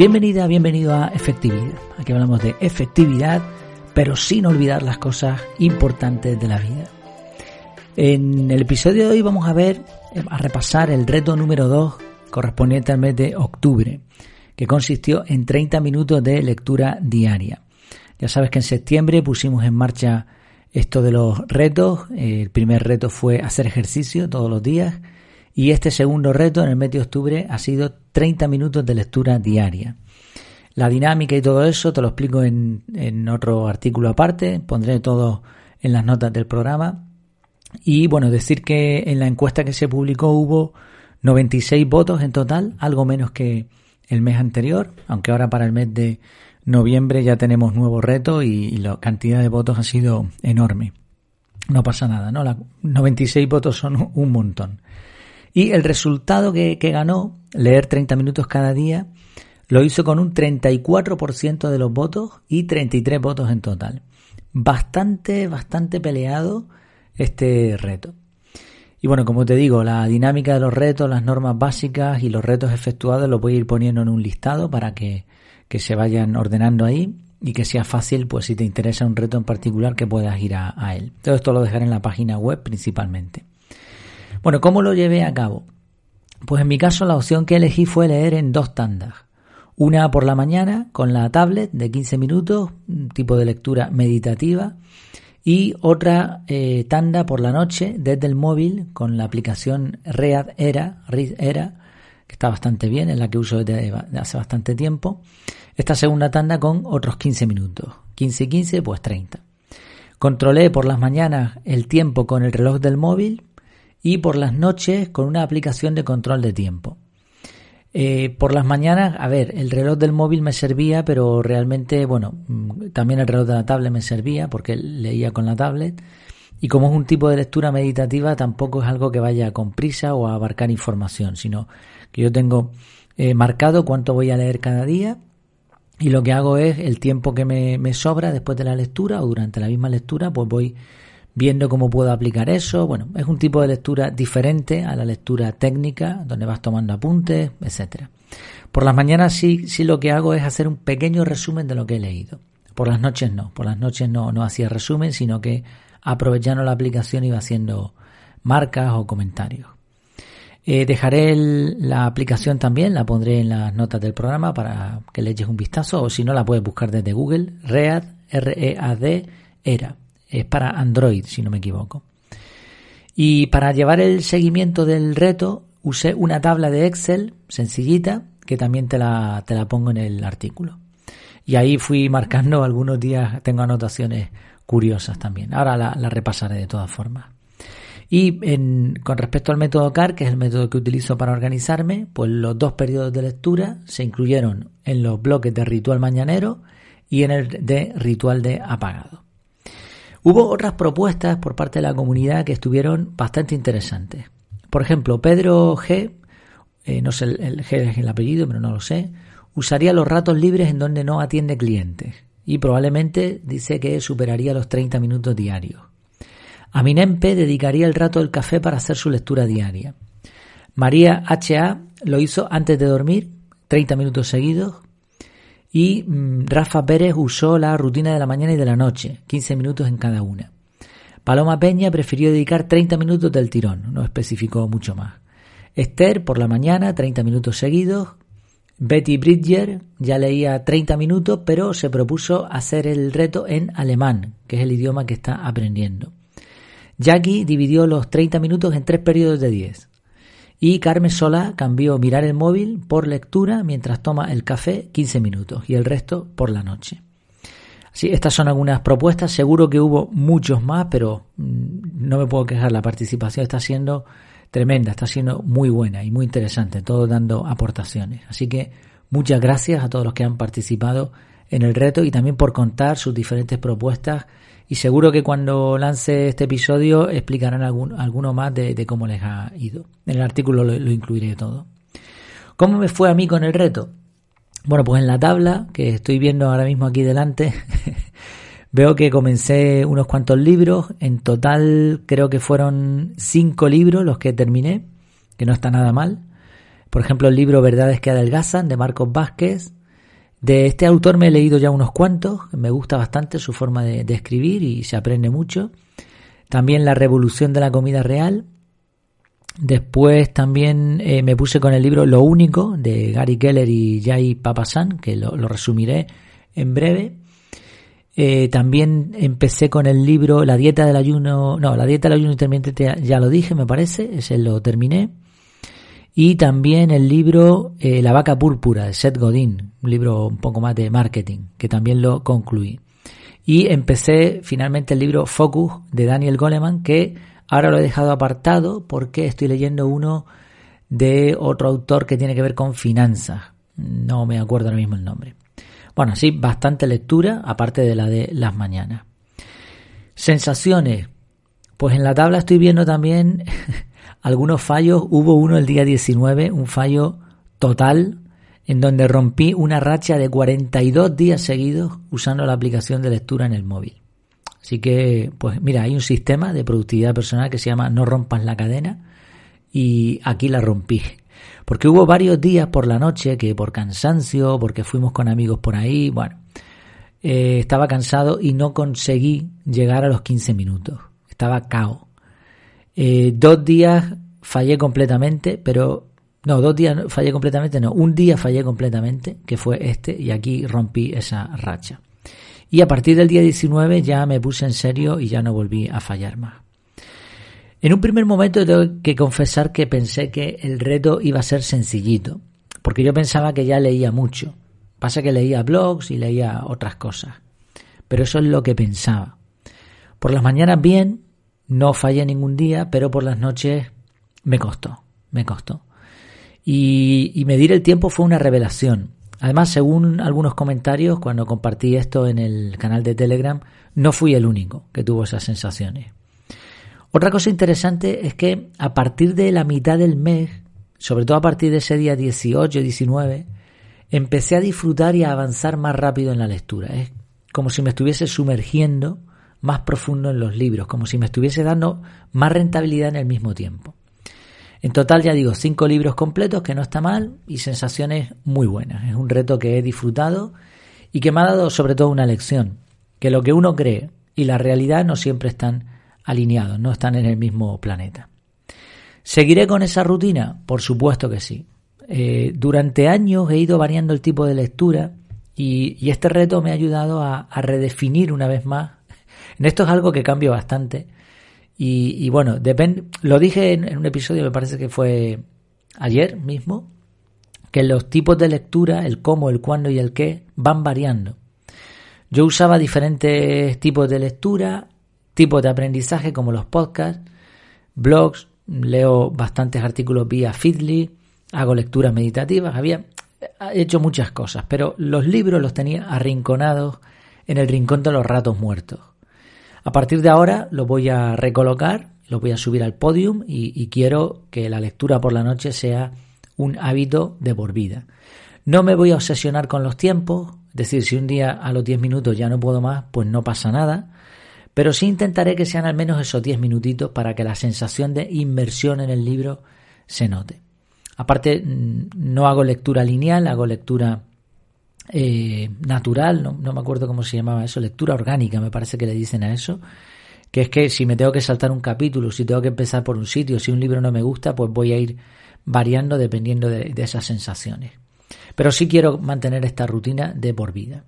Bienvenida, bienvenido a Efectividad. Aquí hablamos de efectividad, pero sin olvidar las cosas importantes de la vida. En el episodio de hoy vamos a ver, a repasar el reto número 2 correspondiente al mes de octubre, que consistió en 30 minutos de lectura diaria. Ya sabes que en septiembre pusimos en marcha esto de los retos. El primer reto fue hacer ejercicio todos los días y este segundo reto en el mes de octubre ha sido 30 minutos de lectura diaria. La dinámica y todo eso te lo explico en, otro artículo aparte, pondré todo en las notas del programa. Y bueno, decir que en la encuesta que se publicó hubo 96 votos en total, algo menos que el mes anterior, aunque ahora para el mes de noviembre ya tenemos nuevo reto y, la cantidad de votos ha sido enorme. No pasa nada, ¿no? 96 votos son un montón. Y el resultado que, ganó, leer 30 minutos cada día, lo hizo con un 34% de los votos y 33 votos en total. Bastante, bastante peleado este reto. Y bueno, como te digo, la dinámica de los retos, las normas básicas y los retos efectuados los voy a ir poniendo en un listado para que, que se vayan ordenando ahí y que sea fácil, pues si te interesa un reto en particular, que puedas ir a él. Todo esto lo dejaré en la página web principalmente. Bueno, ¿cómo lo llevé a cabo? Pues en mi caso la opción que elegí fue leer en dos tandas. Una por la mañana con la tablet de 15 minutos, tipo de lectura meditativa, y otra eh, tanda por la noche desde el móvil con la aplicación Read Era, Read Era, que está bastante bien, es la que uso desde hace bastante tiempo. Esta segunda tanda con otros 15 minutos. 15 y 15, pues 30. Controlé por las mañanas el tiempo con el reloj del móvil y por las noches con una aplicación de control de tiempo. Eh, por las mañanas, a ver, el reloj del móvil me servía, pero realmente, bueno, mm, también el reloj de la tablet me servía porque leía con la tablet. Y como es un tipo de lectura meditativa, tampoco es algo que vaya con prisa o a abarcar información, sino que yo tengo eh, marcado cuánto voy a leer cada día y lo que hago es el tiempo que me, me sobra después de la lectura o durante la misma lectura, pues voy viendo cómo puedo aplicar eso. Bueno, es un tipo de lectura diferente a la lectura técnica, donde vas tomando apuntes, etcétera. Por las mañanas sí, sí lo que hago es hacer un pequeño resumen de lo que he leído. Por las noches no, por las noches no, no hacía resumen, sino que aprovechando la aplicación iba haciendo marcas o comentarios. Eh, dejaré la aplicación también, la pondré en las notas del programa para que le eches un vistazo, o si no la puedes buscar desde Google, READ, R-E-A-D, ERA es para Android, si no me equivoco. Y para llevar el seguimiento del reto usé una tabla de Excel sencillita que también te la, te la pongo en el artículo. Y ahí fui marcando algunos días, tengo anotaciones curiosas también. Ahora la, repasaré de todas formas. Y con respecto al método CAR, que es el método que utilizo para organizarme, pues los dos periodos de lectura se incluyeron en los bloques de ritual mañanero y en el de ritual de apagado. Hubo otras propuestas por parte de la comunidad que estuvieron bastante interesantes. Por ejemplo, Pedro G, eh, no sé el, G es el apellido, pero no lo sé, usaría los ratos libres en donde no atiende clientes y probablemente dice que superaría los 30 minutos diarios. Aminempe dedicaría el rato del café para hacer su lectura diaria. María H.A. lo hizo antes de dormir, 30 minutos seguidos, y mm, Rafa Pérez usó la rutina de la mañana y de la noche, 15 minutos en cada una. Paloma Peña prefirió dedicar 30 minutos del tirón, no especificó mucho más. Esther por la mañana, 30 minutos seguidos. Betty Bridger ya leía 30 minutos, pero se propuso hacer el reto en alemán, que es el idioma que está aprendiendo. Jackie dividió los 30 minutos en tres periodos de 10. Y Carmen Sola cambió mirar el móvil por lectura mientras toma el café 15 minutos y el resto por la noche. Sí, estas son algunas propuestas. Seguro que hubo muchos más, pero mm, no me puedo quejar. La participación está siendo tremenda, está siendo muy buena y muy interesante, todo dando aportaciones. Así que muchas gracias a todos los que han participado en el reto y también por contar sus diferentes propuestas y seguro que cuando lance este episodio explicarán algún, alguno más de, cómo les ha ido. En el artículo lo, lo incluiré todo. ¿Cómo me fue a mí con el reto? Bueno, pues en la tabla que estoy viendo ahora mismo aquí delante, veo que comencé unos cuantos libros. En total creo que fueron cinco libros los que terminé, que no está nada mal. Por ejemplo, el libro Verdades que adelgazan de Marcos Vázquez, De este autor me he leído ya unos cuantos, me gusta bastante su forma de, escribir y se aprende mucho. También La Revolución de la Comida Real. Después también eh, me puse con el libro Lo Único de Gary Keller y Jay Papasan, que lo, resumiré en breve. Eh, también empecé con el libro La dieta del ayuno, no, la dieta del ayuno intermitente ya lo dije, me parece, ese lo terminé y también el libro eh, La vaca púrpura de Seth Godin, un libro un poco más de marketing, que también lo concluí. Y empecé finalmente el libro Focus de Daniel Goleman, que ahora lo he dejado apartado porque estoy leyendo uno de otro autor que tiene que ver con finanzas. No me acuerdo ahora mismo el nombre. Bueno, sí, bastante lectura, aparte de la de las mañanas. Sensaciones. Pues en la tabla estoy viendo también algunos fallos. Hubo uno el día 19, un fallo total, en donde rompí una racha de 42 días seguidos usando la aplicación de lectura en el móvil. Así que, pues mira, hay un sistema de productividad personal que se llama No rompas la cadena y aquí la rompí. Porque hubo varios días por la noche que por cansancio, porque fuimos con amigos por ahí, bueno, eh, estaba cansado y no conseguí llegar a los 15 minutos. Estaba cao. Eh, dos días fallé completamente, pero no, dos días fallé completamente, no, un día fallé completamente, que fue este, y aquí rompí esa racha. Y a partir del día 19 ya me puse en serio y ya no volví a fallar más. En un primer momento tengo que confesar que pensé que el reto iba a ser sencillito, porque yo pensaba que ya leía mucho. Pasa que leía blogs y leía otras cosas. Pero eso es lo que pensaba. Por las mañanas bien, no fallé ningún día, pero por las noches me costó, me costó. Y, medir el tiempo fue una revelación. Además, según algunos comentarios, cuando compartí esto en el canal de Telegram, no fui el único que tuvo esas sensaciones. Otra cosa interesante es que a partir de la mitad del mes, sobre todo a partir de ese día 18, 19, empecé a disfrutar y a avanzar más rápido en la lectura. Es como si me estuviese sumergiendo más profundo en los libros, como si me estuviese dando más rentabilidad en el mismo tiempo. En total, ya digo, cinco libros completos, que no está mal, y sensaciones muy buenas. Es un reto que he disfrutado y que me ha dado sobre todo una lección, que lo que uno cree y la realidad no siempre están alineados, no están en el mismo planeta. ¿Seguiré con esa rutina? Por supuesto que sí. Eh, durante años he ido variando el tipo de lectura y, este reto me ha ayudado a redefinir una vez más esto es algo que cambia bastante. Y, bueno, depende. Lo dije en, un episodio, me parece que fue ayer mismo, que los tipos de lectura, el cómo, el cuándo y el qué, van variando. Yo usaba diferentes tipos de lectura, tipos de aprendizaje como los podcasts, blogs, leo bastantes artículos vía Feedly, hago lecturas meditativas, había hecho muchas cosas, pero los libros los tenía arrinconados en el rincón de los ratos muertos. A partir de ahora lo voy a recolocar, lo voy a subir al podium y, quiero que la lectura por la noche sea un hábito de por vida. No me voy a obsesionar con los tiempos, es decir, si un día a los 10 minutos ya no puedo más, pues no pasa nada, pero sí intentaré que sean al menos esos 10 minutitos para que la sensación de inmersión en el libro se note. Aparte, mm, no hago lectura lineal, hago lectura eh, natural, no, me acuerdo cómo se llamaba eso, lectura orgánica, me parece que le dicen a eso, que es que si me tengo que saltar un capítulo, si tengo que empezar por un sitio, si un libro no me gusta, pues voy a ir variando dependiendo de, esas sensaciones. Pero sí quiero mantener esta rutina de por vida.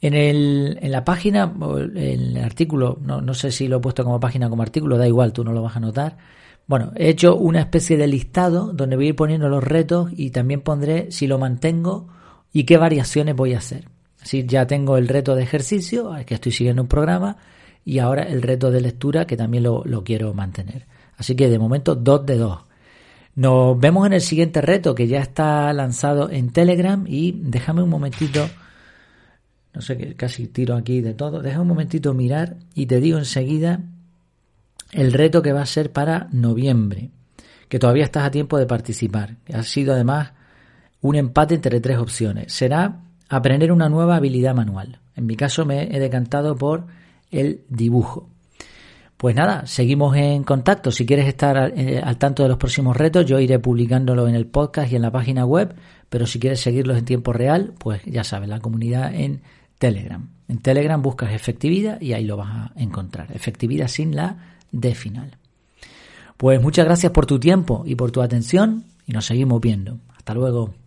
En, el, en la página, en el artículo, no, no sé si lo he puesto como página como artículo, da igual, tú no lo vas a notar. Bueno, he hecho una especie de listado donde voy a ir poniendo los retos y también pondré si lo mantengo y qué variaciones voy a hacer. Así ya tengo el reto de ejercicio, que estoy siguiendo un programa, y ahora el reto de lectura, que también lo, quiero mantener. Así que de momento dos de dos. Nos vemos en el siguiente reto que ya está lanzado en Telegram y déjame un momentito, no sé qué, casi tiro aquí de todo, déjame un momentito mirar y te digo enseguida el reto que va a ser para noviembre, que todavía estás a tiempo de participar. Ha sido además un empate entre tres opciones. Será aprender una nueva habilidad manual. En mi caso me he decantado por el dibujo. Pues nada, seguimos en contacto. Si quieres estar eh, al, tanto de los próximos retos, yo iré publicándolo en el podcast y en la página web, pero si quieres seguirlos en tiempo real, pues ya sabes, la comunidad en Telegram. En Telegram buscas efectividad y ahí lo vas a encontrar. Efectividad sin la D final. Pues muchas gracias por tu tiempo y por tu atención y nos seguimos viendo. Hasta luego.